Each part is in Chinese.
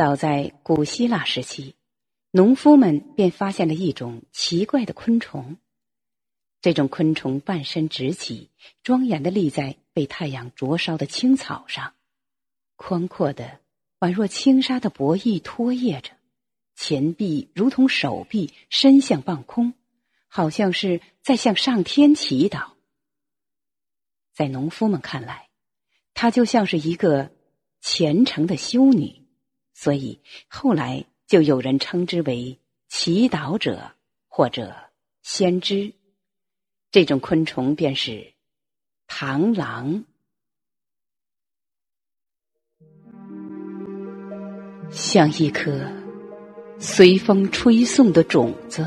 早在古希腊时期，农夫们便发现了一种奇怪的昆虫。这种昆虫半身直起，庄严的立在被太阳灼烧的青草上，宽阔的宛若轻纱的薄翼拖曳着，前臂如同手臂伸向半空，好像是在向上天祈祷。在农夫们看来，它就像是一个虔诚的修女。所以后来就有人称之为祈祷者或者先知，这种昆虫便是螳螂，像一颗随风吹送的种子。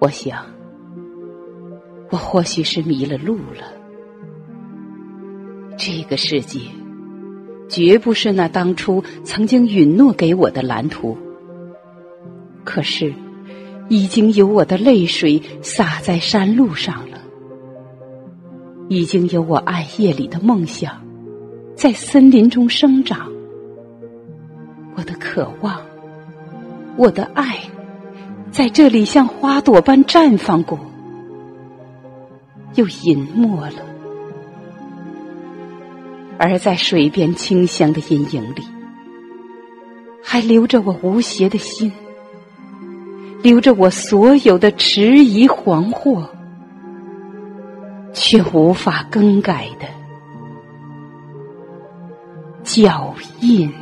我想，我或许是迷了路了，这个世界。绝不是那当初曾经允诺给我的蓝图。可是，已经有我的泪水洒在山路上了，已经有我暗夜里的梦想在森林中生长。我的渴望，我的爱，在这里像花朵般绽放过，又隐没了。而在水边清香的阴影里，还留着我无邪的心，留着我所有的迟疑惶惑，却无法更改的脚印。